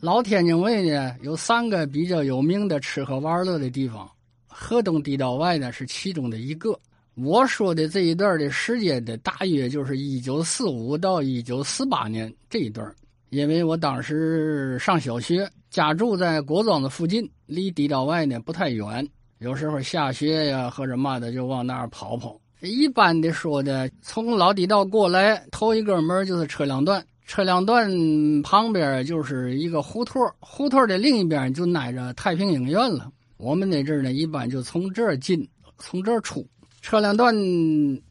老天津卫呢有三个比较有名的吃喝玩乐的地方，河东地道外呢是其中的一个。我说的这一段的时间呢，大约就是一九四五到一九四八年这一段，因为我当时上小学，家住在郭庄子附近，离地道外呢不太远，有时候下学呀或者嘛的就往那儿跑跑。一般的说的，从老地道过来，头一个门就是车辆段。车辆段旁边就是一个胡同，胡同的另一边就挨着太平影院了。我们那阵儿呢，一般就从这儿进，从这儿出。车辆段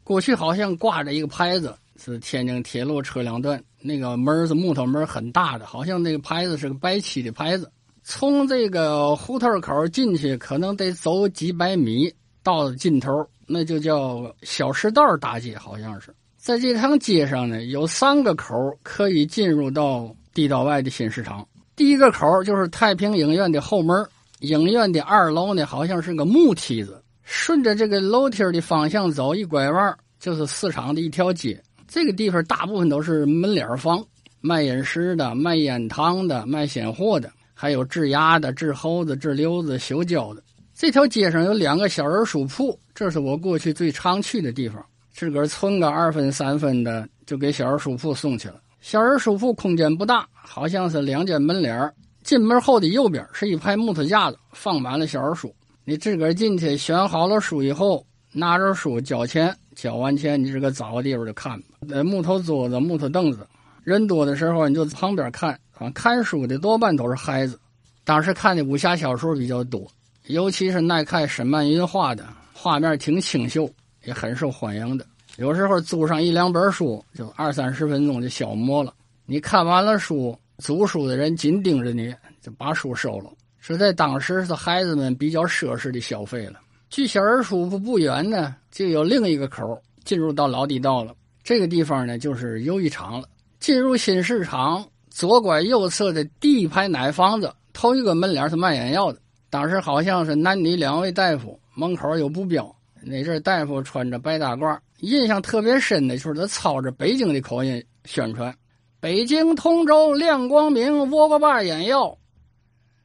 过去好像挂着一个牌子，是天津铁路车辆段，那个门是木头门，很大的，好像那个牌子是个白漆的牌子。从这个胡同口进去，可能得走几百米到尽头，那就叫小石道大街，好像是。在这趟街上呢，有三个口可以进入到地道外的新市场。第一个口就是太平影院的后门，影院的二楼呢好像是个木梯子，顺着这个楼梯的方向走，一拐弯就是市场的一条街。这个地方大部分都是门脸房，卖饮食的、卖烟糖的、卖鲜货的，还有治牙的、治猴子、治瘤子、修胶的。这条街上有两个小人书铺，这是我过去最常去的地方。自个儿存个二分三分的，就给小人书铺送去了。小人书铺空间不大，好像是两间门脸进门后的右边是一排木头架子，放满了小人书。你自个儿进去选好了书以后，拿着书交钱，交完钱你自个找个地方就看。木头桌子、木头凳子，人多的时候你就旁边看。啊，看书的多半都是孩子。当时看的武侠小说比较多，尤其是耐看沈曼云画的，画面挺清秀。也很受欢迎的，有时候租上一两本书，就二三十分钟就消磨了。你看完了书，租书的人紧盯着你，就把书收了。是在当时是孩子们比较奢侈的消费了。距小人书铺不远呢，就有另一个口进入到老地道了。这个地方呢，就是游艺场了。进入新市场，左拐右侧的第一排奶房子，头一个门脸是卖眼药的。当时好像是男女两位大夫，门口有布标。那阵大夫穿着白大褂，印象特别深的就是他操着北京的口音宣传：“北京通州亮光明窝瓜把眼药。”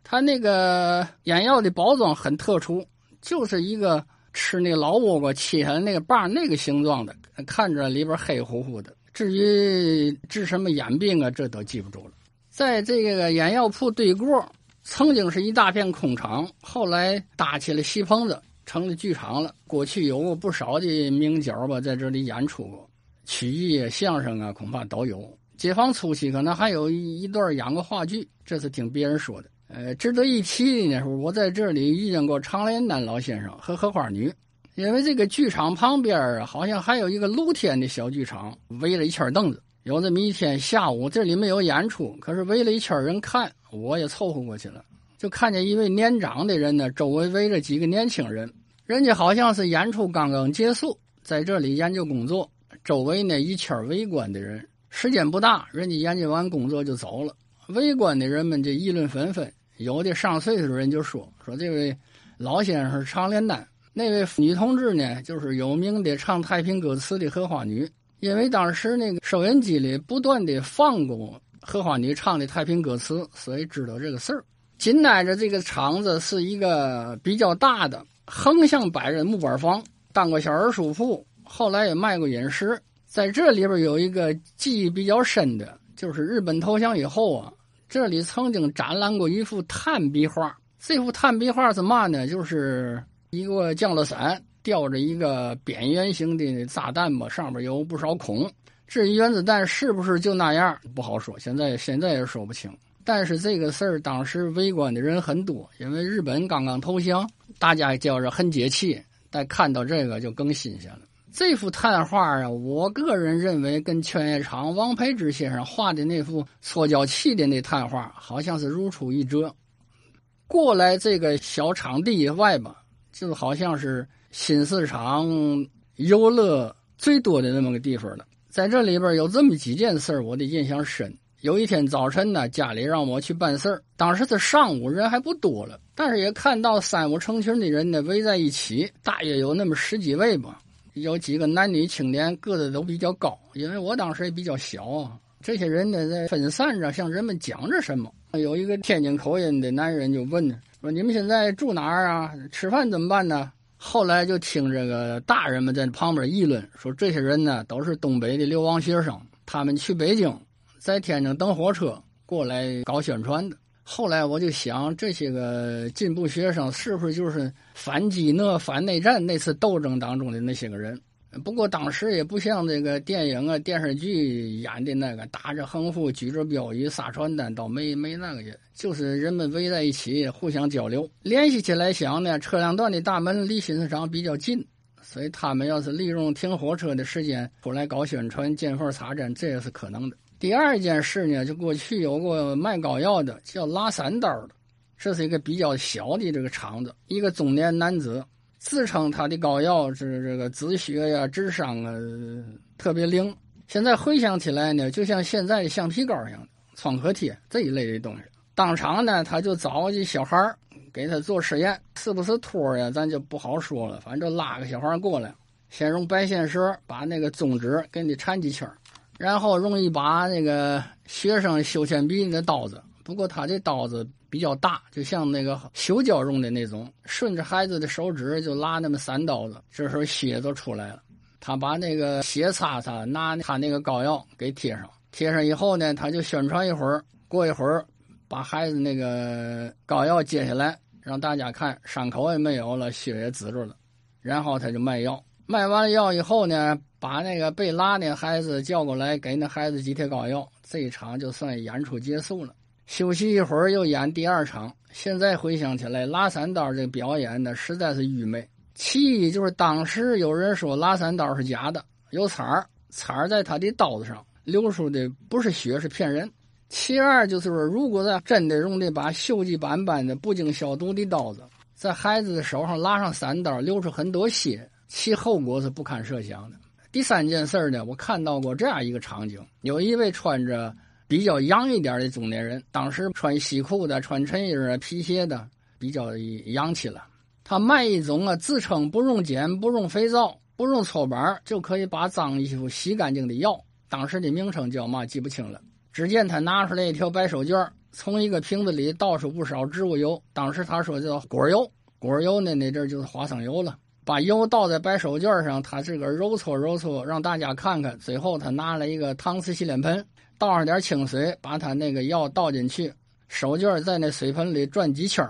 他那个眼药的包装很特殊，就是一个吃那老窝瓜切下来那个把那个形状的，看着里边黑乎乎的。至于治什么眼病啊，这都记不住了。在这个眼药铺对过，曾经是一大片空场，后来搭起了戏棚子。成了剧场了。过去有过不少的名角吧，在这里演出过曲艺、相声啊，恐怕都有。解放初期可能还有一段演过话剧，这是听别人说的。呃，值得一提的呢，我在这里遇见过常连丹老先生和荷花女。因为这个剧场旁边啊，好像还有一个露天的小剧场，围了一圈凳子。有这么一天下午，这里没有演出，可是围了一圈人看，我也凑合过去了。就看见一位年长的人呢，周围围着几个年轻人，人家好像是演出刚刚结束，在这里研究工作。周围呢一圈围观的人，时间不大，人家研究完工作就走了。围观的人们就议论纷纷，有的上岁数人就说：“说这位老先生是常连丹，那位女同志呢，就是有名的唱太平歌词的荷花女。因为当时那个收音机里不断的放过荷花女唱的太平歌词，所以知道这个事儿。”紧挨着这个厂子是一个比较大的横向摆着木板房，当过小儿书铺，后来也卖过饮食。在这里边有一个记忆比较深的，就是日本投降以后啊，这里曾经展览过一幅炭笔画。这幅炭笔画是嘛呢？就是一个降落伞吊着一个扁圆形的炸弹吧，上面有不少孔。至于原子弹是不是就那样，不好说，现在现在也说不清。但是这个事儿当时围观的人很多，因为日本刚刚投降，大家觉着很解气。但看到这个就更新鲜了。这幅炭画啊，我个人认为跟劝业场王培之先生画的那幅搓脚器的那炭画好像是如出一辙。过来这个小场地以外吧，就好像是新市场游乐最多的那么个地方了。在这里边有这么几件事我的印象深。有一天早晨呢，家里让我去办事儿。当时是上午，人还不多了，但是也看到三五成群的人呢围在一起，大约有那么十几位吧。有几个男女青年，个子都比较高，因为我当时也比较小啊。这些人呢在分散着向人们讲着什么。有一个天津口音的男人就问说：“你们现在住哪儿啊？吃饭怎么办呢？”后来就听这个大人们在旁边议论说：“这些人呢，都是东北的流亡学生，他们去北京，在天津等火车过来搞宣传的。”后来我就想，这些个进步学生是不是就是反饥饿、反内战那次斗争当中的那些个人？不过当时也不像这个电影啊、电视剧演的那个打着横幅、举着标语、撒传单，倒没没那个去，就是人们围在一起互相交流。联系起来想呢，车辆段的大门离新市场比较近，所以他们要是利用停火车的时间出来搞宣传、见缝插针，这也是可能的。第二件事呢，就过去有过卖膏药的，叫拉三刀的，这是一个比较小的这个厂子。一个中年男子自称他的膏药是这个止血呀、治伤啊，特别灵。现在回想起来呢，就像现在的橡皮膏一样，创可贴这一类的东西。当场呢，他就找一小孩给他做实验，是不是托呀？咱就不好说了。反正拉个小孩过来，先用白线绳把那个中指给你缠几圈然后用一把那个学生修铅笔的刀子，不过他这刀子比较大，就像那个修胶用的那种，顺着孩子的手指就拉那么三刀子，这时候血都出来了。他把那个血擦擦，拿他那个膏药给贴上，贴上以后呢，他就宣传一会儿，过一会儿把孩子那个膏药揭下来，让大家看伤口也没有了，血也止住了，然后他就卖药。卖完了药以后呢，把那个被拉的孩子叫过来，给那孩子几贴膏药。这一场就算演出结束了。休息一会儿，又演第二场。现在回想起来，拉三刀这表演呢，实在是愚昧。其一就是当时有人说拉三刀是假的，有刺儿，刺儿在他的刀子上流出的不是血，是骗人。其二就是说，如果在真的用这把锈迹斑斑的、不经消毒的刀子，在孩子的手上拉上三刀，流出很多血。其后果是不堪设想的。第三件事呢，我看到过这样一个场景：有一位穿着比较洋一点的中年人，当时穿西裤的、穿衬衣啊、皮鞋的，比较洋气了。他卖一种啊，自称不用碱、不用肥皂、不用搓板就可以把脏衣服洗干净的药。当时的名称叫嘛记不清了。只见他拿出来一条白手绢从一个瓶子里倒出不少植物油。当时他说叫果油，果油呢那阵就是花生油了。把油倒在白手绢上，他自个揉搓揉搓，让大家看看。最后，他拿了一个搪瓷洗脸盆，倒上点清水，把他那个药倒进去，手绢在那水盆里转几圈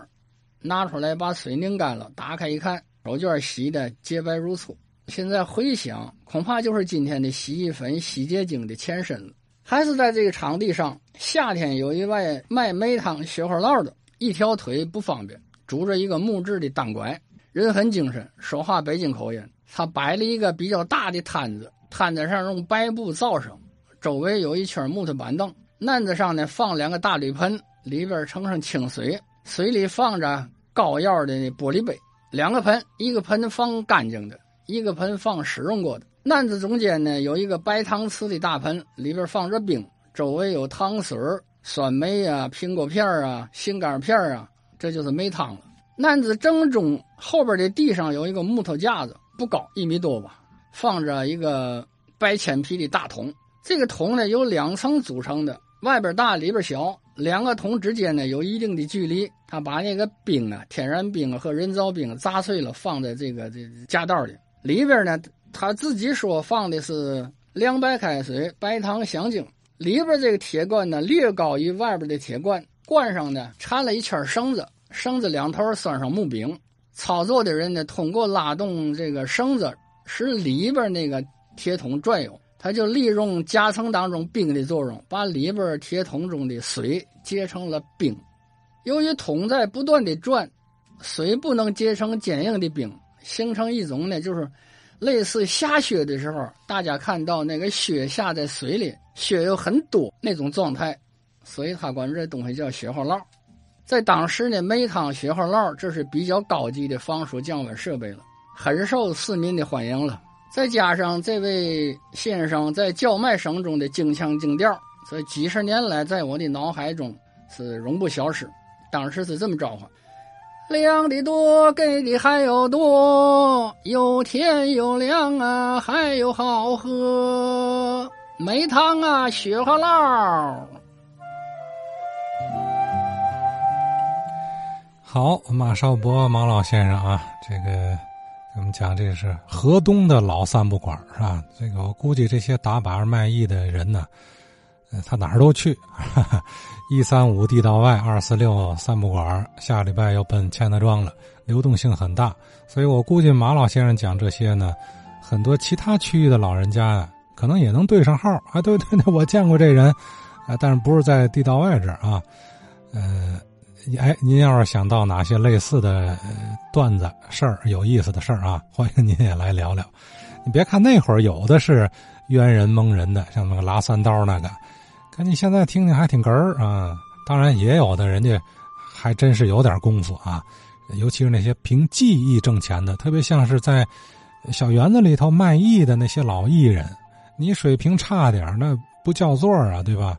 拿出来把水拧干了，打开一看，手绢洗的洁白如初。现在回想，恐怕就是今天的洗衣粉、洗洁精的前身了。还是在这个场地上，夏天有一位卖梅汤、雪花酪的，一条腿不方便，拄着一个木质的单拐。人很精神，说话北京口音。他摆了一个比较大的摊子，摊子上用白布罩上，周围有一圈木头板凳。案子上呢放两个大铝盆，里边盛上清水，水里放着膏药的玻璃杯。两个盆，一个盆放干净的，一个盆放使用过的。案子中间呢有一个白搪瓷的大盆，里边放着冰，周围有糖水、酸梅啊、苹果片啊、杏干片啊，这就是梅汤了。男子正中后边的地上有一个木头架子，不高，一米多吧，放着一个白铅皮的大桶。这个桶呢由两层组成的，外边大，里边小。两个桶之间呢有一定的距离。他把那个冰啊，天然冰和人造冰砸碎了，放在这个这夹道里。里边呢，他自己说放的是凉白开水、白糖、香精。里边这个铁罐呢略高于外边的铁罐，罐上呢缠了一圈绳子。绳子两头拴上木柄，操作的人呢，通过拉动这个绳子，使里边那个铁桶转悠，他就利用夹层当中冰的作用，把里边铁桶中的水结成了冰。由于桶在不断的转，水不能结成坚硬的冰，形成一种呢，就是类似下雪的时候，大家看到那个雪下在水里，雪有很多那种状态，所以他管这东西叫雪花酪。在当时呢，梅汤雪花酪这是比较高级的防暑降温设备了，很受市民的欢迎了。再加上这位先生在叫卖声中的京腔京调，所以几十年来在我的脑海中是永不消失。当时是这么召唤：量的多，给的还有多，又甜又凉啊，还有好喝，梅汤啊，雪花酪。好，马少博马老先生啊，这个我们讲这是河东的老三步馆是吧？这个我估计这些打把卖艺的人呢，他哪儿都去，一三五地道外，二四六三步馆，下礼拜又奔钱德庄了，流动性很大，所以我估计马老先生讲这些呢，很多其他区域的老人家呀，可能也能对上号啊。对对对，我见过这人，啊，但是不是在地道外这儿啊，呃。哎，您要是想到哪些类似的段子、事儿、有意思的事儿啊，欢迎您也来聊聊。你别看那会儿有的是冤人蒙人的，像那个拉三刀那个，可你现在听听还挺哏儿啊。当然也有的人家还真是有点功夫啊，尤其是那些凭技艺挣钱的，特别像是在小园子里头卖艺的那些老艺人，你水平差点那不叫座啊，对吧？